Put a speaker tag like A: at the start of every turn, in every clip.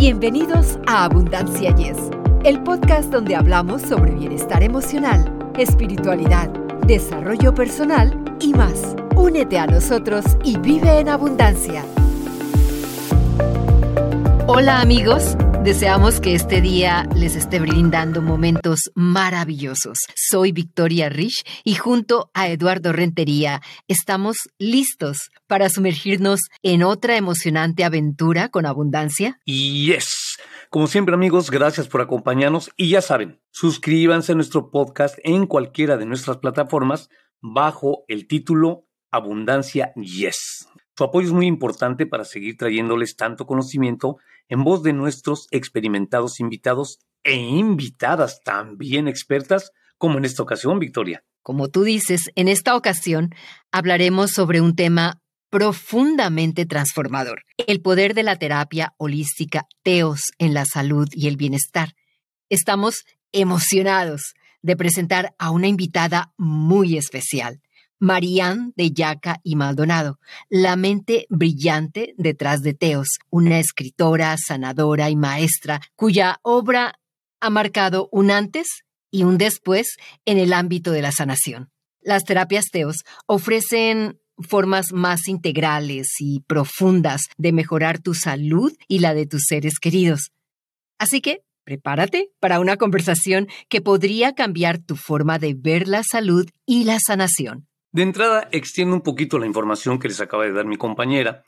A: Bienvenidos a Abundancia Yes, el podcast donde hablamos sobre bienestar emocional, espiritualidad, desarrollo personal y más. Únete a nosotros y vive en abundancia. Hola amigos, deseamos que este día les esté brindando momentos maravillosos. Soy Victoria Rich y junto a Eduardo Rentería estamos listos para sumergirnos en otra emocionante aventura con abundancia.
B: Yes. Como siempre amigos, gracias por acompañarnos y ya saben, suscríbanse a nuestro podcast en cualquiera de nuestras plataformas bajo el título Abundancia Yes. Su apoyo es muy importante para seguir trayéndoles tanto conocimiento en voz de nuestros experimentados invitados e invitadas también expertas, como en esta ocasión, Victoria.
A: Como tú dices, en esta ocasión hablaremos sobre un tema profundamente transformador, el poder de la terapia holística Teos en la salud y el bienestar. Estamos emocionados de presentar a una invitada muy especial. Marianne de Yaca y Maldonado, la mente brillante detrás de Teos, una escritora, sanadora y maestra cuya obra ha marcado un antes y un después en el ámbito de la sanación. Las terapias Teos ofrecen formas más integrales y profundas de mejorar tu salud y la de tus seres queridos. Así que prepárate para una conversación que podría cambiar tu forma de ver la salud y la sanación.
B: De entrada, extiendo un poquito la información que les acaba de dar mi compañera.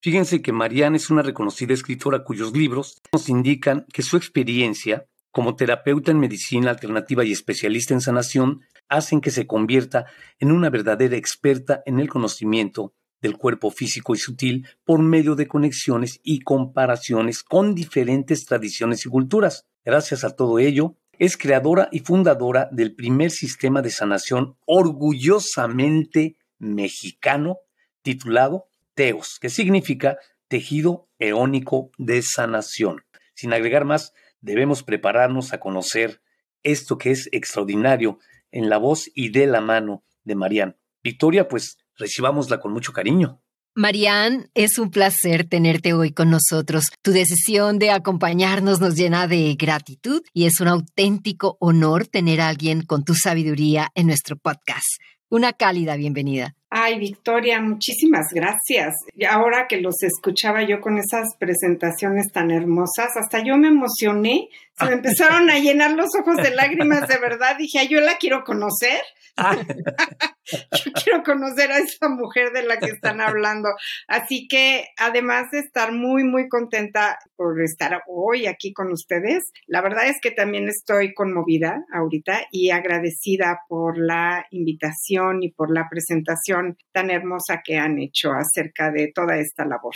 B: Fíjense que Marianne es una reconocida escritora cuyos libros nos indican que su experiencia como terapeuta en medicina alternativa y especialista en sanación hacen que se convierta en una verdadera experta en el conocimiento del cuerpo físico y sutil por medio de conexiones y comparaciones con diferentes tradiciones y culturas. Gracias a todo ello, es creadora y fundadora del primer sistema de sanación orgullosamente mexicano titulado TEOS, que significa tejido eónico de sanación. Sin agregar más, debemos prepararnos a conocer esto que es extraordinario en la voz y de la mano de Marianne. Victoria, pues recibámosla con mucho cariño.
A: Marianne, es un placer tenerte hoy con nosotros. Tu decisión de acompañarnos nos llena de gratitud y es un auténtico honor tener a alguien con tu sabiduría en nuestro podcast. Una cálida bienvenida.
C: Ay, Victoria, muchísimas gracias. Ahora que los escuchaba yo con esas presentaciones tan hermosas, hasta yo me emocioné. Se me empezaron a llenar los ojos de lágrimas de verdad. Dije, yo la quiero conocer. Yo quiero conocer a esa mujer de la que están hablando. Así que además de estar muy, muy contenta por estar hoy aquí con ustedes, la verdad es que también estoy conmovida ahorita y agradecida por la invitación y por la presentación tan hermosa que han hecho acerca de toda esta labor.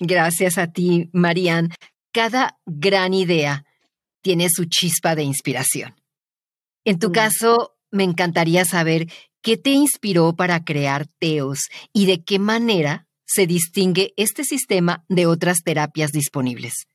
A: Gracias a ti, Marian. Cada gran idea tiene su chispa de inspiración. En tu mm. caso, me encantaría saber qué te inspiró para crear Teos y de qué manera se distingue este sistema de otras terapias disponibles.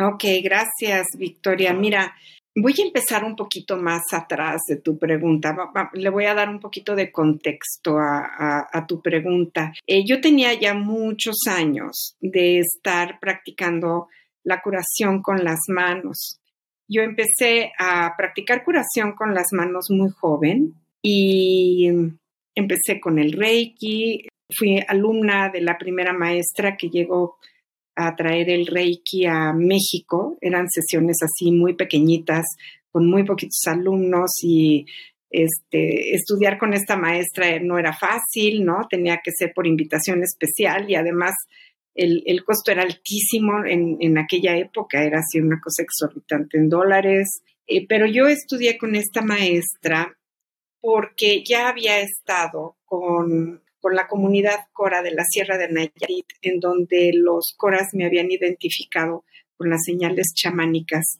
C: Ok, gracias, Victoria. Mira, voy a empezar un poquito más atrás de tu pregunta. Le voy a dar un poquito de contexto a, tu pregunta. Eh, yo tenía ya muchos años de estar practicando la curación con las manos. Yo empecé a practicar curación con las manos muy joven y empecé con el Reiki. Fui alumna de la primera maestra que llegó a traer el Reiki a México. Eran sesiones así muy pequeñitas, con muy poquitos alumnos y este, estudiar con esta maestra no era fácil, ¿no? Tenía que ser por invitación especial y además el, costo era altísimo en, aquella época, era así una cosa exorbitante en dólares, eh, pero yo estudié con esta maestra porque ya había estado con, con la comunidad Cora de la Sierra de Nayarit, en donde los Coras me habían identificado con las señales chamánicas.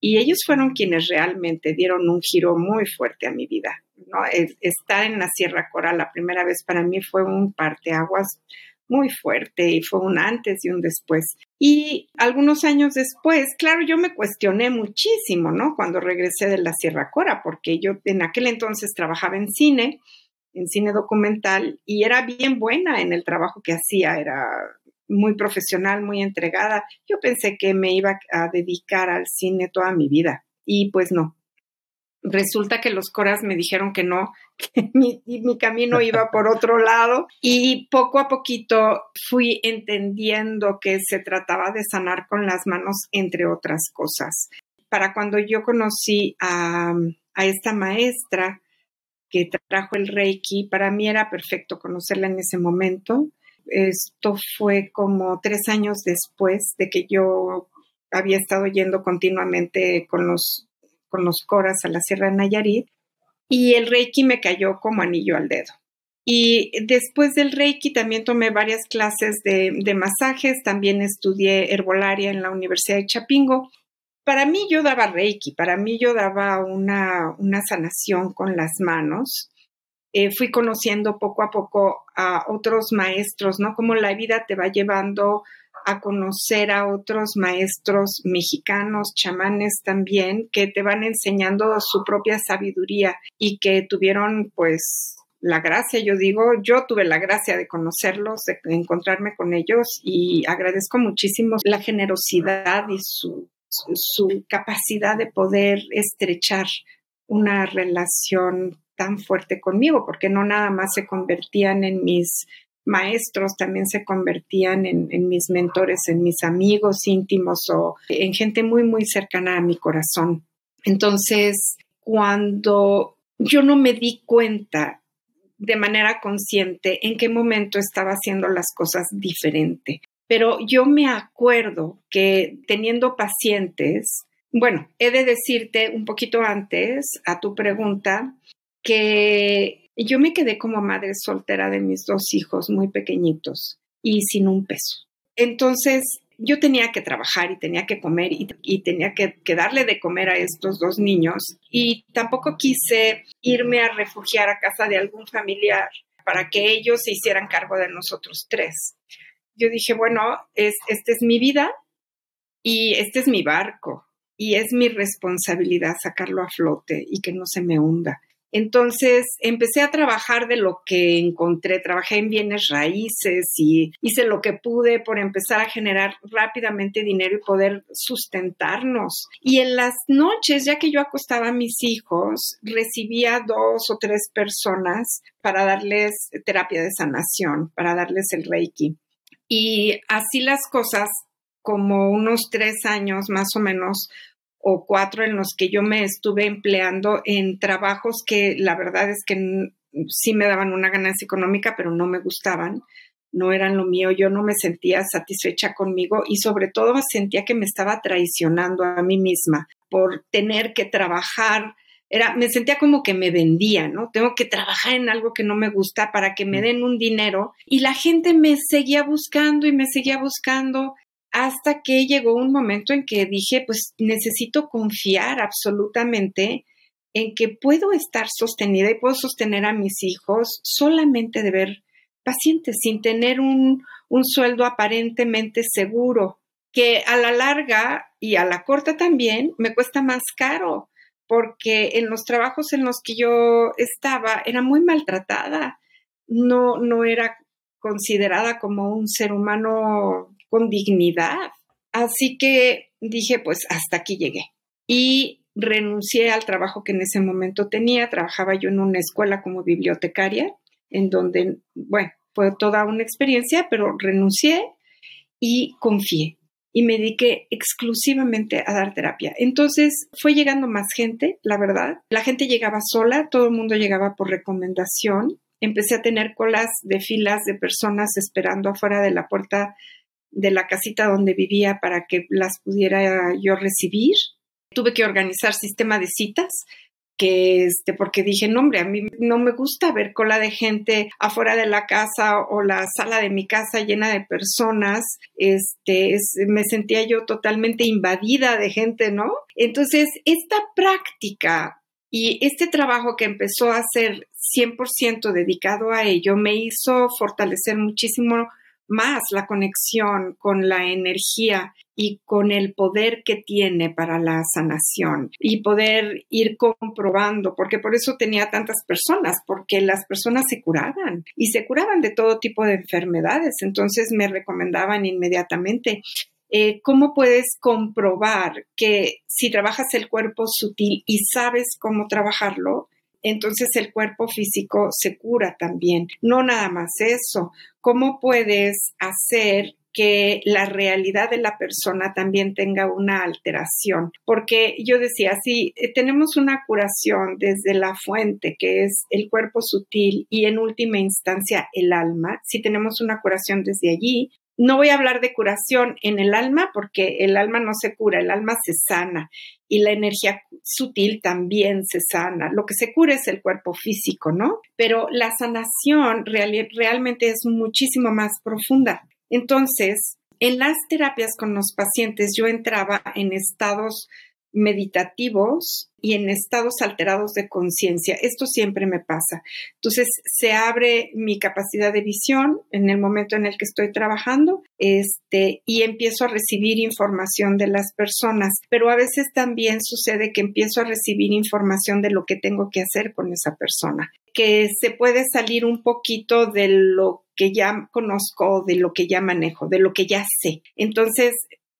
C: Y ellos fueron quienes realmente dieron un giro muy fuerte a mi vida. ¿no? Estar en la Sierra Cora la primera vez para mí fue un parteaguas muy fuerte y fue un antes y un después. Y algunos años después, claro, yo me cuestioné muchísimo, ¿no? Cuando regresé de la Sierra Cora, porque yo en aquel entonces trabajaba en cine, en cine documental, y era bien buena en el trabajo que hacía, era muy profesional, muy entregada. Yo pensé que me iba a dedicar al cine toda mi vida y pues no. Resulta que los coras me dijeron que no, que mi, mi camino iba por otro lado y poco a poquito fui entendiendo que se trataba de sanar con las manos, entre otras cosas. Para cuando yo conocí a, a esta maestra que trajo el Reiki, para mí era perfecto conocerla en ese momento. Esto fue como tres años después de que yo había estado yendo continuamente con los, con los coras a la Sierra de Nayarit y el Reiki me cayó como anillo al dedo. Y después del Reiki también tomé varias clases de, masajes, también estudié herbolaria en la Universidad de Chapingo. Para mí yo daba Reiki, para mí yo daba una, una sanación con las manos eh, fui conociendo poco a poco a otros maestros, ¿no? Como la vida te va llevando a conocer a otros maestros mexicanos, chamanes también, que te van enseñando su propia sabiduría y que tuvieron pues la gracia, yo digo, yo tuve la gracia de conocerlos, de encontrarme con ellos y agradezco muchísimo la generosidad y su, su capacidad de poder estrechar una relación tan fuerte conmigo, porque no nada más se convertían en mis maestros, también se convertían en, mis mentores, en mis amigos íntimos o en gente muy, muy cercana a mi corazón. Entonces, cuando yo no me di cuenta de manera consciente en qué momento estaba haciendo las cosas diferente, pero yo me acuerdo que teniendo pacientes, bueno, he de decirte un poquito antes a tu pregunta que yo me quedé como madre soltera de mis dos hijos muy pequeñitos y sin un peso. Entonces, yo tenía que trabajar y tenía que comer y, tenía que, que, darle de comer a estos dos niños y tampoco quise irme a refugiar a casa de algún familiar para que ellos se hicieran cargo de nosotros tres. Yo dije, bueno, es, esta es mi vida y este es mi barco y es mi responsabilidad sacarlo a flote y que no se me hunda. Entonces empecé a trabajar de lo que encontré, trabajé en bienes raíces y hice lo que pude por empezar a generar rápidamente dinero y poder sustentarnos. Y en las noches, ya que yo acostaba a mis hijos, recibía dos o tres personas para darles terapia de sanación, para darles el reiki. Y así las cosas, como unos tres años más o menos, o cuatro en los que yo me estuve empleando en trabajos que la verdad es que sí me daban una ganancia económica, pero no me gustaban, no eran lo mío, yo no me sentía satisfecha conmigo y sobre todo sentía que me estaba traicionando a mí misma por tener que trabajar. Era, me sentía como que me vendía, ¿no? Tengo que trabajar en algo que no me gusta para que me mm. den un dinero y la gente me seguía buscando y me seguía buscando hasta que llegó un momento en que dije, pues necesito confiar absolutamente en que puedo estar sostenida y puedo sostener a mis hijos solamente de ver pacientes, sin tener un, un sueldo aparentemente seguro, que a la larga y a la corta también me cuesta más caro, porque en los trabajos en los que yo estaba era muy maltratada, no, no era considerada como un ser humano con dignidad. Así que dije, pues hasta aquí llegué. Y renuncié al trabajo que en ese momento tenía. Trabajaba yo en una escuela como bibliotecaria, en donde, bueno, fue toda una experiencia, pero renuncié y confié y me dediqué exclusivamente a dar terapia. Entonces fue llegando más gente, la verdad. La gente llegaba sola, todo el mundo llegaba por recomendación. Empecé a tener colas de filas de personas esperando afuera de la puerta de la casita donde vivía para que las pudiera yo recibir. Tuve que organizar sistema de citas que este, porque dije, no, hombre, a mí no me gusta ver cola de gente afuera de la casa o la sala de mi casa llena de personas. Este, me sentía yo totalmente invadida de gente, ¿no? Entonces, esta práctica y este trabajo que empezó a ser 100% dedicado a ello me hizo fortalecer muchísimo más la conexión con la energía y con el poder que tiene para la sanación y poder ir comprobando, porque por eso tenía tantas personas, porque las personas se curaban y se curaban de todo tipo de enfermedades. Entonces me recomendaban inmediatamente eh, ¿cómo puedes comprobar que si trabajas el cuerpo sutil y sabes cómo trabajarlo, entonces el cuerpo físico se cura también? No nada más eso, ¿cómo puedes hacer que la realidad de la persona también tenga una alteración. Porque yo decía, si tenemos una curación desde la fuente, que es el cuerpo sutil, y en última instancia el alma, si tenemos una curación desde allí, no voy a hablar de curación en el alma porque el alma no se cura, el alma se sana y la energía sutil también se sana. Lo que se cura es el cuerpo físico, ¿no? Pero la sanación realmente es muchísimo más profunda. Entonces, en las terapias con los pacientes yo entraba en estados meditativos y en estados alterados de conciencia. Esto siempre me pasa. Entonces se abre mi capacidad de visión en el momento en el que estoy trabajando este, y empiezo a recibir información de las personas, pero a veces también sucede que empiezo a recibir información de lo que tengo que hacer con esa persona, que se puede salir un poquito de lo que ya conozco, de lo que ya manejo, de lo que ya sé. Entonces,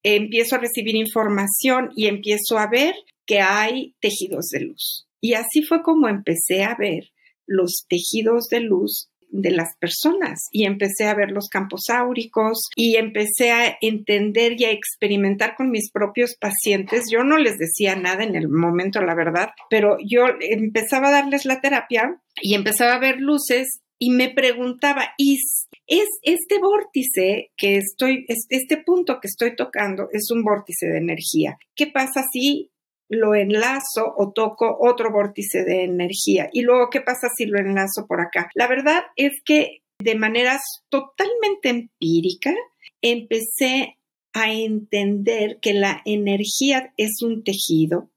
C: empiezo a recibir información y empiezo a ver que hay tejidos de luz. Y así fue como empecé a ver los tejidos de luz de las personas y empecé a ver los campos áuricos y empecé a entender y a experimentar con mis propios pacientes. Yo no les decía nada en el momento, la verdad, pero yo empezaba a darles la terapia y empezaba a ver luces y me preguntaba, ¿y es este vórtice que estoy, este punto que estoy tocando es un vórtice de energía? ¿Qué pasa si lo enlazo o toco otro vórtice de energía? Y luego, ¿qué pasa si lo enlazo por acá? La verdad es que de manera totalmente empírica empecé a entender que la energía es un tejido,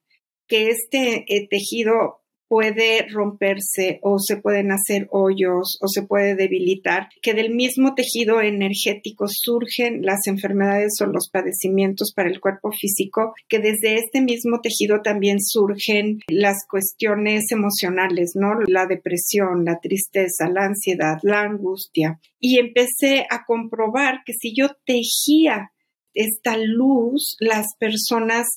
C: que este eh, tejido puede romperse o se pueden hacer hoyos o se puede debilitar, que del mismo tejido energético surgen las enfermedades o los padecimientos para el cuerpo físico, que desde este mismo tejido también surgen las cuestiones emocionales, ¿no? La depresión, la tristeza, la ansiedad, la angustia. Y empecé a comprobar que si yo tejía esta luz, las personas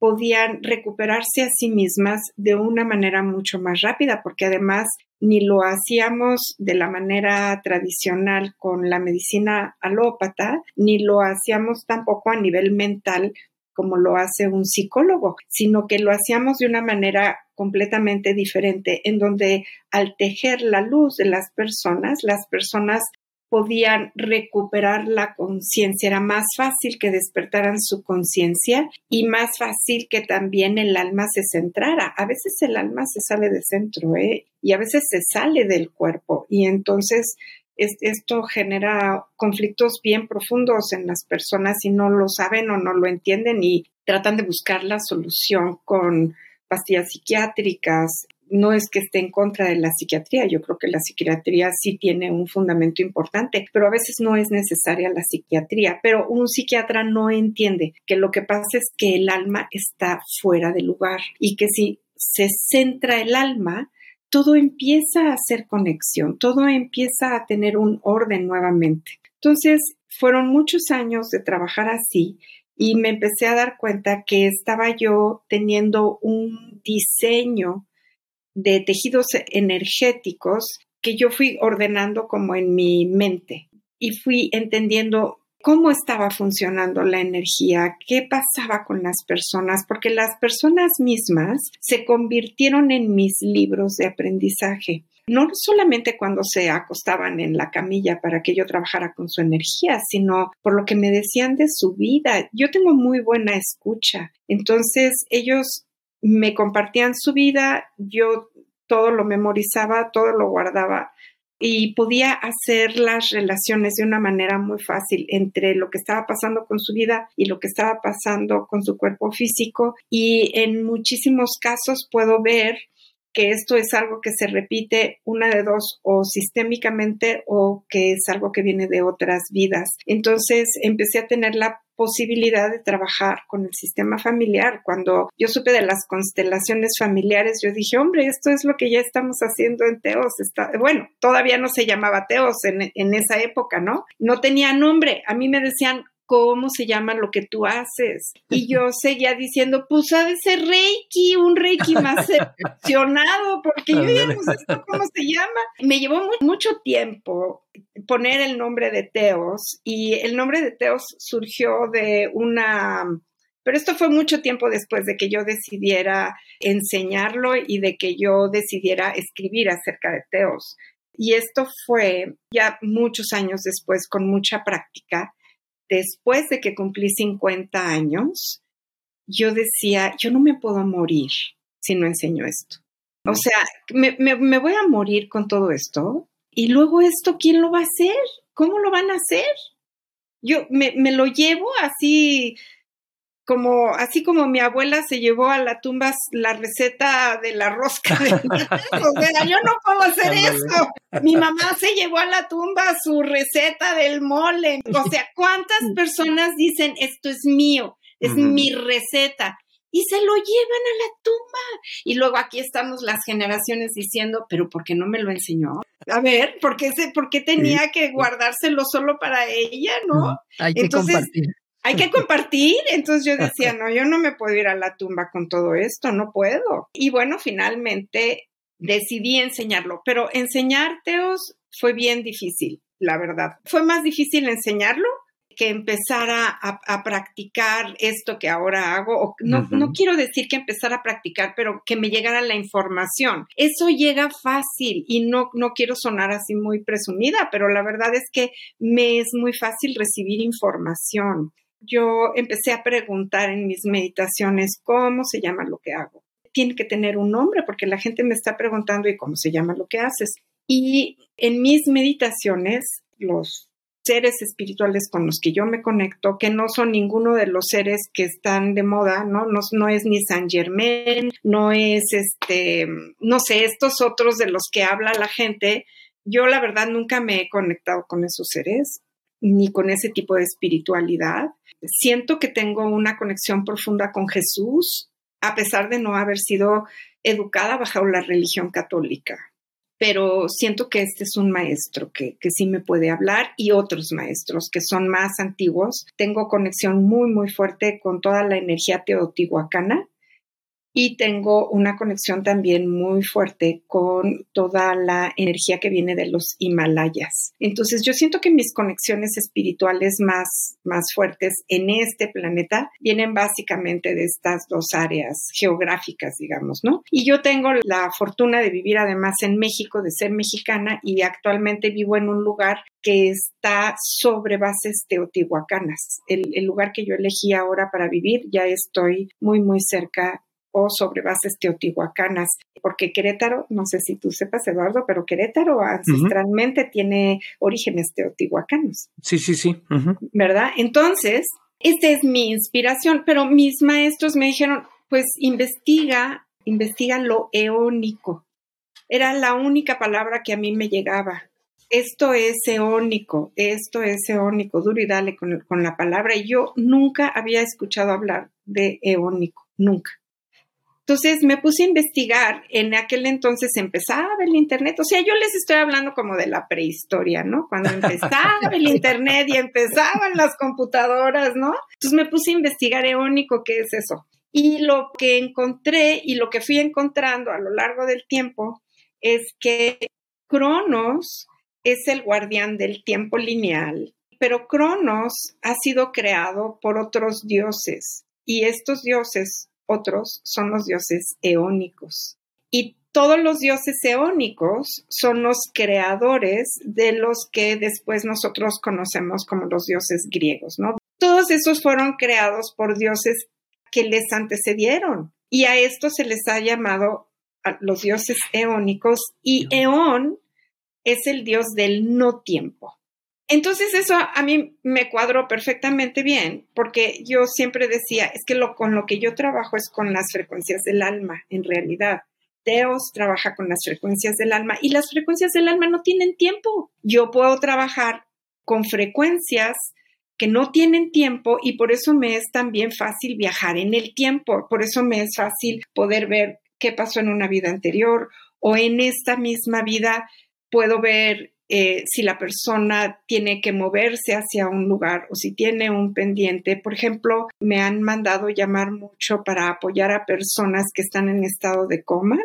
C: podían recuperarse a sí mismas de una manera mucho más rápida, porque además ni lo hacíamos de la manera tradicional con la medicina alópata, ni lo hacíamos tampoco a nivel mental como lo hace un psicólogo, sino que lo hacíamos de una manera completamente diferente, en donde al tejer la luz de las personas, las personas podían recuperar la conciencia. Era más fácil que despertaran su conciencia y más fácil que también el alma se centrara. A veces el alma se sale de centro ¿eh? y a veces se sale del cuerpo y entonces esto genera conflictos bien profundos en las personas y no lo saben o no lo entienden y tratan de buscar la solución con pastillas psiquiátricas, no es que esté en contra de la psiquiatría, yo creo que la psiquiatría sí tiene un fundamento importante, pero a veces no es necesaria la psiquiatría, pero un psiquiatra no entiende que lo que pasa es que el alma está fuera de lugar y que si se centra el alma, todo empieza a hacer conexión, todo empieza a tener un orden nuevamente. Entonces, fueron muchos años de trabajar así y me empecé a dar cuenta que estaba yo teniendo un diseño de tejidos energéticos que yo fui ordenando como en mi mente y fui entendiendo cómo estaba funcionando la energía, qué pasaba con las personas, porque las personas mismas se convirtieron en mis libros de aprendizaje. No solamente cuando se acostaban en la camilla para que yo trabajara con su energía, sino por lo que me decían de su vida. Yo tengo muy buena escucha. Entonces ellos me compartían su vida, yo todo lo memorizaba, todo lo guardaba y podía hacer las relaciones de una manera muy fácil entre lo que estaba pasando con su vida y lo que estaba pasando con su cuerpo físico y en muchísimos casos puedo ver que esto es algo que se repite una de dos o sistémicamente o que es algo que viene de otras vidas. Entonces empecé a tener la posibilidad de trabajar con el sistema familiar. Cuando yo supe de las constelaciones familiares, yo dije, hombre, esto es lo que ya estamos haciendo en Teos. Está, bueno, todavía no se llamaba Teos en, en esa época, ¿no? No tenía nombre. A mí me decían cómo se llama lo que tú haces. Y yo seguía diciendo, pues ha de ser Reiki, un Reiki más seleccionado, porque yo ya no sé esto cómo se llama. Me llevó mucho tiempo poner el nombre de Teos y el nombre de Teos surgió de una... Pero esto fue mucho tiempo después de que yo decidiera enseñarlo y de que yo decidiera escribir acerca de Teos. Y esto fue ya muchos años después, con mucha práctica, después de que cumplí 50 años, yo decía, yo no me puedo morir si no enseño esto. O sea, me, voy a morir con todo esto y luego esto, ¿quién lo va a hacer? ¿Cómo lo van a hacer? Yo me, me lo llevo así como así como mi abuela se llevó a la tumba la receta de la rosca de o sea, yo no puedo hacer eso. Mi mamá se llevó a la tumba su receta del mole. O sea, ¿cuántas personas dicen esto es mío? Es mi receta y se lo llevan a la tumba. Y luego aquí estamos las generaciones diciendo, pero ¿por qué no me lo enseñó? A ver, ¿por qué, se, por qué tenía que guardárselo solo para ella, no?
A: Hay que compartir
C: hay que compartir. Entonces yo decía, no, yo no me puedo ir a la tumba con todo esto, no puedo. Y bueno, finalmente decidí enseñarlo, pero enseñárteos fue bien difícil, la verdad. Fue más difícil enseñarlo que empezar a, practicar esto que ahora hago. no, no quiero decir que empezar a practicar, pero que me llegara la información. Eso llega fácil y no, no quiero sonar así muy presumida, pero la verdad es que me es muy fácil recibir información yo empecé a preguntar en mis meditaciones cómo se llama lo que hago. Tiene que tener un nombre porque la gente me está preguntando y cómo se llama lo que haces. Y en mis meditaciones, los seres espirituales con los que yo me conecto, que no son ninguno de los seres que están de moda, ¿no? No, no es ni San Germain, no es este, no sé, estos otros de los que habla la gente. Yo la verdad nunca me he conectado con esos seres ni con ese tipo de espiritualidad. Siento que tengo una conexión profunda con Jesús, a pesar de no haber sido educada bajo la religión católica. Pero siento que este es un maestro que, que sí me puede hablar y otros maestros que son más antiguos. Tengo conexión muy, muy fuerte con toda la energía teotihuacana y tengo una conexión también muy fuerte con toda la energía que viene de los Himalayas. Entonces yo siento que mis conexiones espirituales más, más fuertes en este planeta vienen básicamente de estas dos áreas geográficas, digamos, ¿no? Y yo tengo la fortuna de vivir además en México, de ser mexicana y actualmente vivo en un lugar que está sobre bases teotihuacanas. El, el lugar que yo elegí ahora para vivir, ya estoy muy, muy cerca o sobre bases teotihuacanas, porque Querétaro, no sé si tú sepas, Eduardo, pero Querétaro ancestralmente tiene orígenes teotihuacanos.
B: Sí, sí, sí.
C: ¿Verdad? Entonces, esta es mi inspiración, pero mis maestros me dijeron, pues investiga, investiga lo eónico. Era la única palabra que a mí me llegaba. Esto es eónico, esto es eónico, duro y dale con, con la palabra. Y yo nunca había escuchado hablar de eónico, nunca. Entonces me puse a investigar, en aquel entonces empezaba el Internet, o sea, yo les estoy hablando como de la prehistoria, ¿no? Cuando empezaba el Internet y empezaban las computadoras, ¿no? Entonces me puse a investigar eónico, ¿qué es eso? Y lo que encontré y lo que fui encontrando a lo largo del tiempo es que Cronos es el guardián del tiempo lineal, pero Cronos ha sido creado por otros dioses y estos dioses otros son los dioses eónicos. Y todos los dioses eónicos son los creadores de los que después nosotros conocemos como los dioses griegos, ¿no? Todos esos fueron creados por dioses que les antecedieron y a esto se les ha llamado los dioses eónicos y eón es el dios del no tiempo. Entonces eso a mí me cuadró perfectamente bien, porque yo siempre decía, es que lo, con lo que yo trabajo es con las frecuencias del alma, en realidad. Teos trabaja con las frecuencias del alma y las frecuencias del alma no tienen tiempo. Yo puedo trabajar con frecuencias que no tienen tiempo y por eso me es también fácil viajar en el tiempo, por eso me es fácil poder ver qué pasó en una vida anterior o en esta misma vida puedo ver eh, si la persona tiene que moverse hacia un lugar o si tiene un pendiente. Por ejemplo, me han mandado llamar mucho para apoyar a personas que están en estado de coma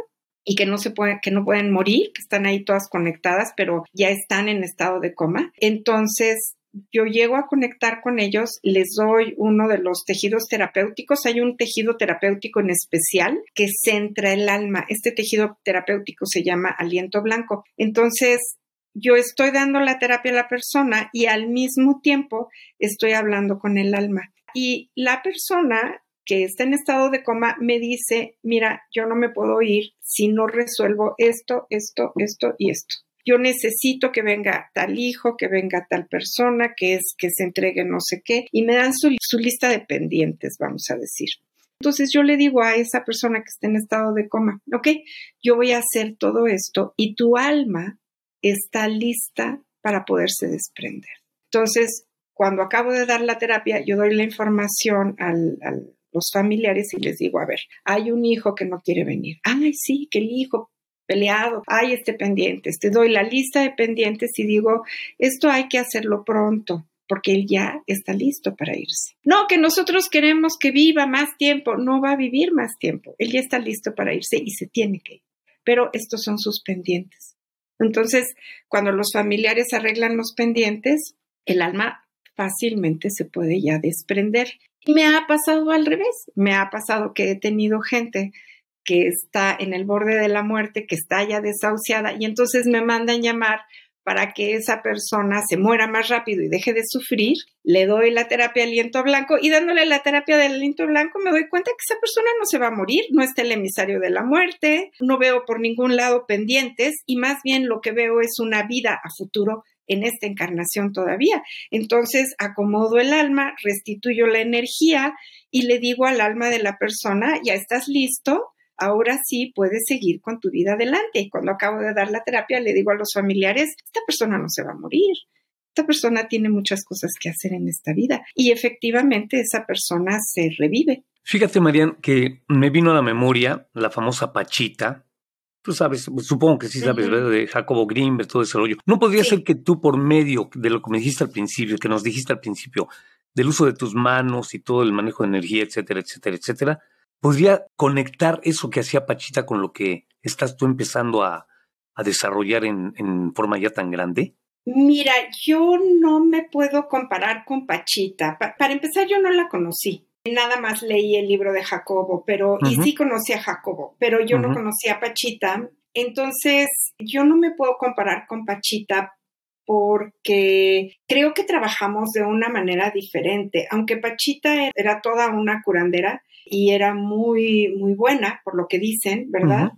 C: y que no se pueden, que no pueden morir, que están ahí todas conectadas, pero ya están en estado de coma. Entonces, yo llego a conectar con ellos, les doy uno de los tejidos terapéuticos. Hay un tejido terapéutico en especial que centra el alma. Este tejido terapéutico se llama aliento blanco. Entonces, yo estoy dando la terapia a la persona y al mismo tiempo estoy hablando con el alma. Y la persona que está en estado de coma me dice, mira, yo no me puedo ir si no resuelvo esto, esto, esto y esto yo necesito que venga tal hijo, que venga tal persona, que es que se entregue no sé qué, y me dan su, lista de pendientes, vamos a decir. Entonces yo le digo a esa persona que está en estado de coma, ok, yo voy a hacer todo esto y tu alma está lista para poderse desprender. Entonces, cuando acabo de dar la terapia, yo doy la información a los familiares y les digo, a ver, hay un hijo que no quiere venir. Ay, sí, que el hijo, peleado, hay este pendiente, te doy la lista de pendientes y digo, esto hay que hacerlo pronto porque él ya está listo para irse. No, que nosotros queremos que viva más tiempo, no va a vivir más tiempo, él ya está listo para irse y se tiene que ir, pero estos son sus pendientes. Entonces, cuando los familiares arreglan los pendientes, el alma fácilmente se puede ya desprender. Y me ha pasado al revés, me ha pasado que he tenido gente que está en el borde de la muerte, que está ya desahuciada, y entonces me mandan llamar para que esa persona se muera más rápido y deje de sufrir, le doy la terapia de aliento blanco y dándole la terapia del aliento blanco me doy cuenta que esa persona no se va a morir, no está el emisario de la muerte, no veo por ningún lado pendientes y más bien lo que veo es una vida a futuro en esta encarnación todavía. Entonces acomodo el alma, restituyo la energía y le digo al alma de la persona, ya estás listo, ahora sí puedes seguir con tu vida adelante. Y cuando acabo de dar la terapia, le digo a los familiares, esta persona no se va a morir. Esta persona tiene muchas cosas que hacer en esta vida y efectivamente esa persona se revive.
B: Fíjate, Marian, que me vino a la memoria la famosa Pachita, Tú sabes, supongo que sí sabes, ¿verdad? De Jacobo Grimberg, todo ese rollo. ¿No podría ser que tú, por medio de lo que me dijiste al principio, que nos dijiste al principio, del uso de tus manos y todo el manejo de energía, etcétera, etcétera, etcétera, ¿Podría conectar eso que hacía Pachita con lo que estás tú empezando a, desarrollar en, forma ya tan grande?
C: Mira, yo no me puedo comparar con Pachita. para empezar, yo no la conocí. Nada más leí el libro de Jacobo, pero, y sí conocí a Jacobo, pero yo no conocía a Pachita. Entonces, yo no me puedo comparar con Pachita porque creo que trabajamos de una manera diferente. Aunque Pachita era toda una curandera, y era muy, muy buena, por lo que dicen, ¿verdad?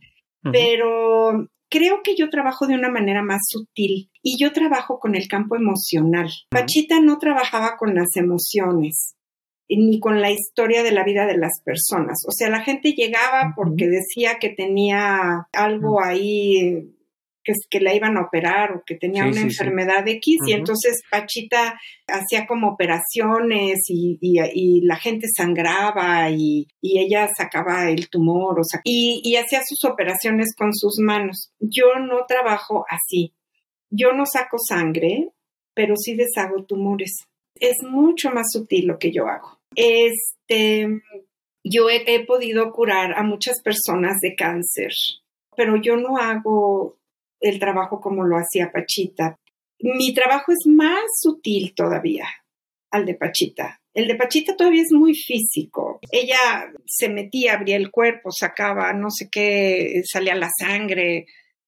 C: Pero creo que yo trabajo de una manera más sutil y yo trabajo con el campo emocional. Pachita no trabajaba con las emociones ni con la historia de la vida de las personas. O sea, la gente llegaba porque decía que tenía algo ahí que, que la iban a operar o que tenía una enfermedad X y entonces Pachita hacía como operaciones y, la gente sangraba y, ella sacaba el tumor o y, hacía sus operaciones con sus manos. Yo no trabajo así. Yo no saco sangre, pero sí deshago tumores. Es mucho más sutil lo que yo hago. Este, yo he podido curar a muchas personas de cáncer, pero yo no hago el trabajo como lo hacía Pachita. Mi trabajo es más sutil todavía al de Pachita. El de Pachita todavía es muy físico. Ella se metía, abría el cuerpo, sacaba no sé qué, salía la sangre,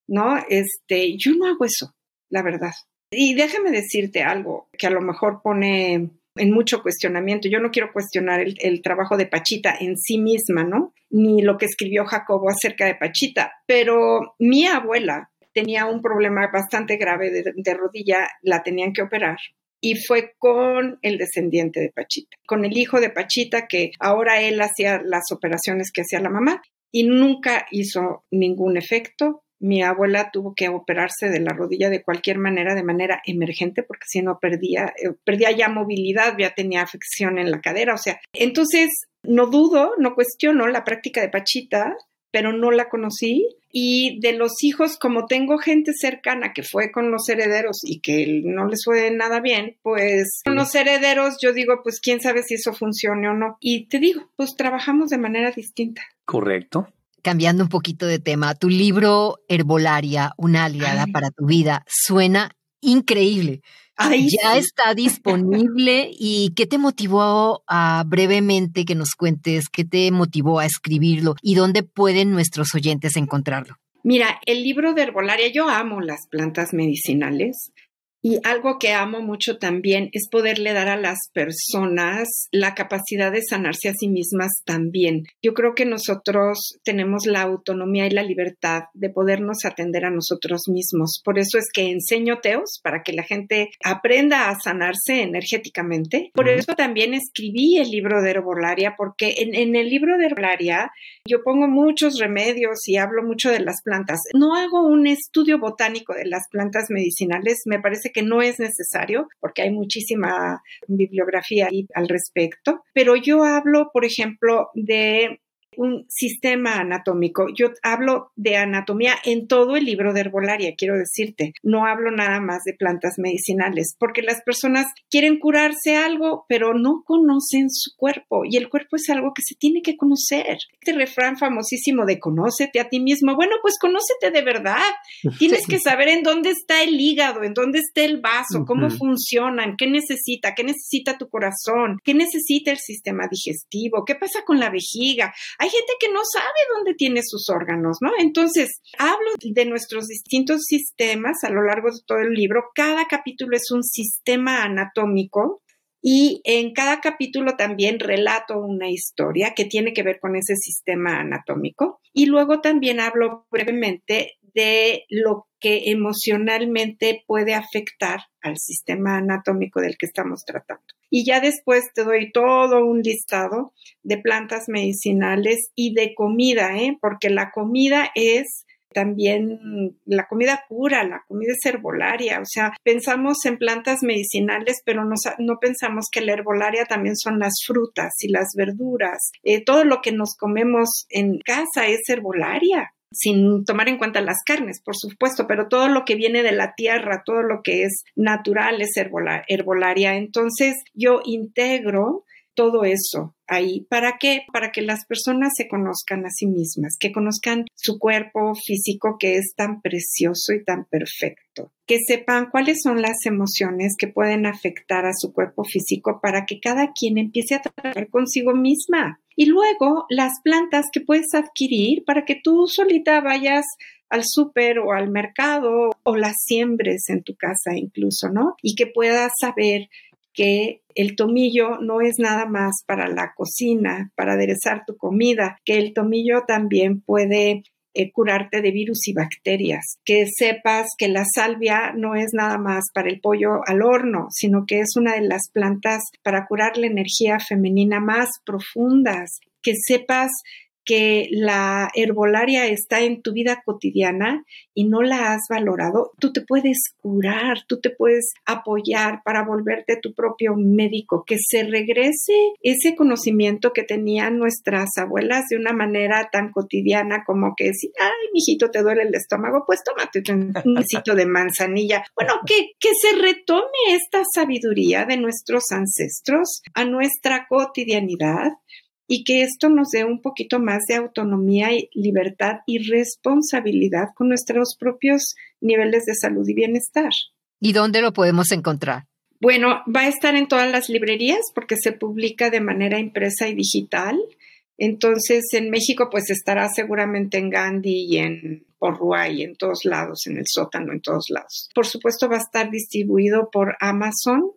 C: ¿no? Este, yo no hago eso, la verdad. Y déjame decirte algo que a lo mejor pone en mucho cuestionamiento. Yo no quiero cuestionar el, trabajo de Pachita en sí misma, ¿no? Ni lo que escribió Jacobo acerca de Pachita, pero mi abuela tenía un problema bastante grave de, rodilla, la tenían que operar y fue con el descendiente de Pachita, con el hijo de Pachita, que ahora él hacía las operaciones que hacía la mamá. y nunca hizo ningún efecto. Mi abuela tuvo que operarse de la rodilla de cualquier manera, de manera emergente, porque si no perdía, eh, perdía ya movilidad, ya tenía afección en la cadera. O sea, entonces no dudo, no cuestiono la práctica de Pachita, pero no la conocí. Y de los hijos, como tengo gente cercana que fue con los herederos y que no les fue nada bien, pues con los herederos yo digo, pues quién sabe si eso funcione o no. Y te digo, pues trabajamos de manera distinta.
B: Correcto
A: cambiando un poquito de tema, tu libro Herbolaria, una aliada para tu vida, suena increíble. Ya está disponible y ¿qué te motivó a brevemente que nos cuentes qué te motivó a escribirlo y dónde pueden nuestros oyentes encontrarlo?
C: Mira, el libro de herbolaria, yo amo las plantas medicinales. Y algo que amo mucho también es poderle dar a las personas la capacidad de sanarse a sí mismas también. Yo creo que nosotros tenemos la autonomía y la libertad de podernos atender a nosotros mismos. Por eso es que enseño teos para que la gente aprenda a sanarse energéticamente. Por eso también escribí el libro de herbolaria, porque en, en el libro de herbolaria yo pongo muchos remedios y hablo mucho de las plantas. No hago un estudio botánico de las plantas medicinales, me parece que no es necesario porque hay muchísima bibliografía al respecto, pero yo hablo, por ejemplo, de un sistema anatómico. Yo hablo de anatomía en todo el libro de herbolaria, quiero decirte. No hablo nada más de plantas medicinales, porque las personas quieren curarse algo, pero no conocen su cuerpo y el cuerpo es algo que se tiene que conocer. Este refrán famosísimo de conócete a ti mismo. Bueno, pues conócete de verdad. Tienes que saber en dónde está el hígado, en dónde está el vaso, cómo funcionan, qué necesita, qué necesita tu corazón, qué necesita el sistema digestivo, qué pasa con la vejiga. Hay gente que no sabe dónde tiene sus órganos, ¿no? Entonces, hablo de nuestros distintos sistemas a lo largo de todo el libro. Cada capítulo es un sistema anatómico y en cada capítulo también relato una historia que tiene que ver con ese sistema anatómico. Y luego también hablo brevemente de lo que emocionalmente puede afectar al sistema anatómico del que estamos tratando. Y ya después te doy todo un listado de plantas medicinales y de comida, ¿eh? porque la comida es también la comida cura, la comida es herbolaria, o sea, pensamos en plantas medicinales, pero no, no pensamos que la herbolaria también son las frutas y las verduras. Eh, todo lo que nos comemos en casa es herbolaria sin tomar en cuenta las carnes, por supuesto, pero todo lo que viene de la tierra, todo lo que es natural es herbolaria. Entonces yo integro todo eso ahí. ¿Para qué? Para que las personas se conozcan a sí mismas, que conozcan su cuerpo físico que es tan precioso y tan perfecto, que sepan cuáles son las emociones que pueden afectar a su cuerpo físico para que cada quien empiece a trabajar consigo misma. Y luego las plantas que puedes adquirir para que tú solita vayas al súper o al mercado o las siembres en tu casa incluso, ¿no? Y que puedas saber que el tomillo no es nada más para la cocina, para aderezar tu comida, que el tomillo también puede eh, curarte de virus y bacterias, que sepas que la salvia no es nada más para el pollo al horno, sino que es una de las plantas para curar la energía femenina más profundas, que sepas que la herbolaria está en tu vida cotidiana y no la has valorado, tú te puedes curar, tú te puedes apoyar para volverte tu propio médico, que se regrese ese conocimiento que tenían nuestras abuelas de una manera tan cotidiana como que si, ay, mijito, te duele el estómago, pues tómate un besito de manzanilla. Bueno, que, que se retome esta sabiduría de nuestros ancestros a nuestra cotidianidad y que esto nos dé un poquito más de autonomía y libertad y responsabilidad con nuestros propios niveles de salud y bienestar.
A: ¿Y dónde lo podemos encontrar?
C: Bueno, va a estar en todas las librerías porque se publica de manera impresa y digital. Entonces, en México, pues estará seguramente en Gandhi y en Porrua y en todos lados, en el sótano, en todos lados. Por supuesto, va a estar distribuido por Amazon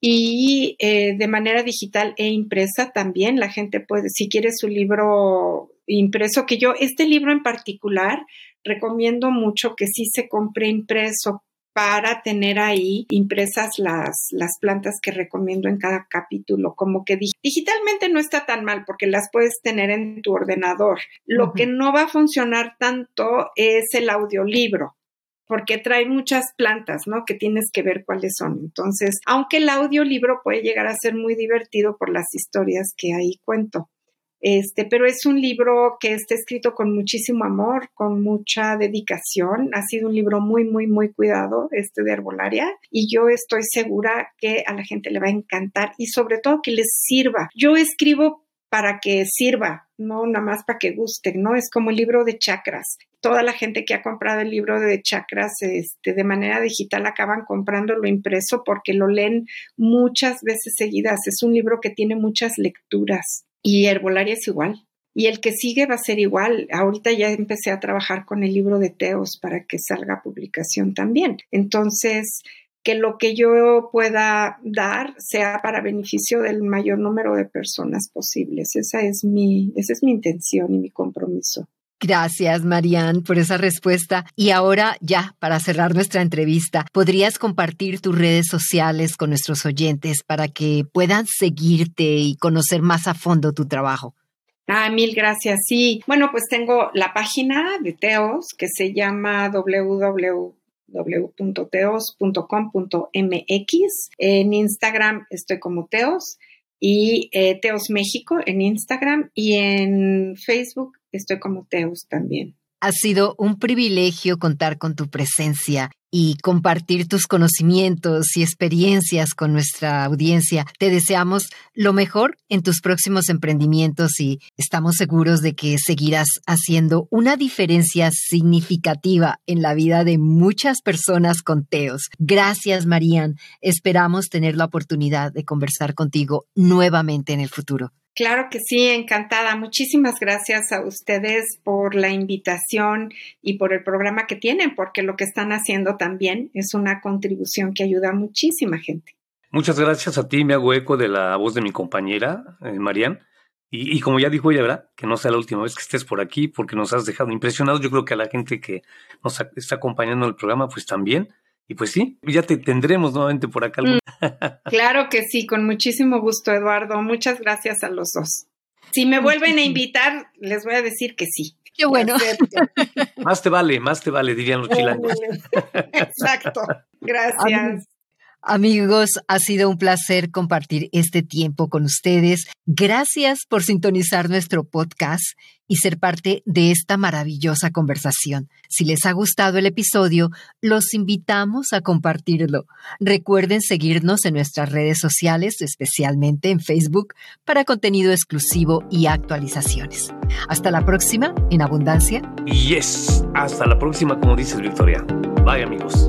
C: y eh, de manera digital e impresa también. La gente puede, si quiere su libro impreso, que yo, este libro en particular, recomiendo mucho que sí se compre impreso para tener ahí impresas las, las plantas que recomiendo en cada capítulo. Como que digitalmente no está tan mal porque las puedes tener en tu ordenador. Lo que no va a funcionar tanto es el audiolibro porque trae muchas plantas, ¿no? Que tienes que ver cuáles son. Entonces, aunque el audiolibro puede llegar a ser muy divertido por las historias que ahí cuento. Este, pero es un libro que está escrito con muchísimo amor, con mucha dedicación. Ha sido un libro muy, muy, muy cuidado, este de herbolaria, y yo estoy segura que a la gente le va a encantar y sobre todo que les sirva. Yo escribo para que sirva, no nada más para que gusten, ¿no? Es como el libro de chakras. Toda la gente que ha comprado el libro de chakras este, de manera digital acaban comprándolo impreso porque lo leen muchas veces seguidas. Es un libro que tiene muchas lecturas y Herbolaria es igual. Y el que sigue va a ser igual. Ahorita ya empecé a trabajar con el libro de Teos para que salga publicación también. Entonces, que lo que yo pueda dar sea para beneficio del mayor número de personas posibles. Esa es mi, esa es mi intención y mi compromiso.
A: Gracias, Marianne, por esa respuesta. Y ahora, ya, para cerrar nuestra entrevista, ¿podrías compartir tus redes sociales con nuestros oyentes para que puedan seguirte y conocer más a fondo tu trabajo?
C: Ah, mil gracias. Sí, bueno, pues tengo la página de Teos que se llama www.teos.com.mx. En Instagram estoy como Teos y eh, Teos México en Instagram y en Facebook estoy como Teus también.
A: Ha sido un privilegio contar con tu presencia y compartir tus conocimientos y experiencias con nuestra audiencia. Te deseamos lo mejor en tus próximos emprendimientos y estamos seguros de que seguirás haciendo una diferencia significativa en la vida de muchas personas con Teos. Gracias, Marían. Esperamos tener la oportunidad de conversar contigo nuevamente en el futuro.
C: Claro que sí, encantada. Muchísimas gracias a ustedes por la invitación y por el programa que tienen, porque lo que están haciendo también es una contribución que ayuda a muchísima gente.
B: Muchas gracias a ti, me hago eco de la voz de mi compañera, eh, Marian. Y, como ya dijo ella, ¿verdad? Que no sea la última vez que estés por aquí, porque nos has dejado impresionados. Yo creo que a la gente que nos está acompañando en el programa, pues también. Y pues sí, ya te tendremos nuevamente por acá. Mm,
C: claro que sí, con muchísimo gusto, Eduardo. Muchas gracias a los dos. Si me vuelven a invitar, les voy a decir que sí.
A: Qué bueno.
B: más te vale, más te vale, dirían los chilangos.
C: Exacto. Gracias.
A: Amigos, ha sido un placer compartir este tiempo con ustedes. Gracias por sintonizar nuestro podcast y ser parte de esta maravillosa conversación. Si les ha gustado el episodio, los invitamos a compartirlo. Recuerden seguirnos en nuestras redes sociales, especialmente en Facebook, para contenido exclusivo y actualizaciones. Hasta la próxima en Abundancia.
B: Yes, hasta la próxima, como dices Victoria. Bye amigos.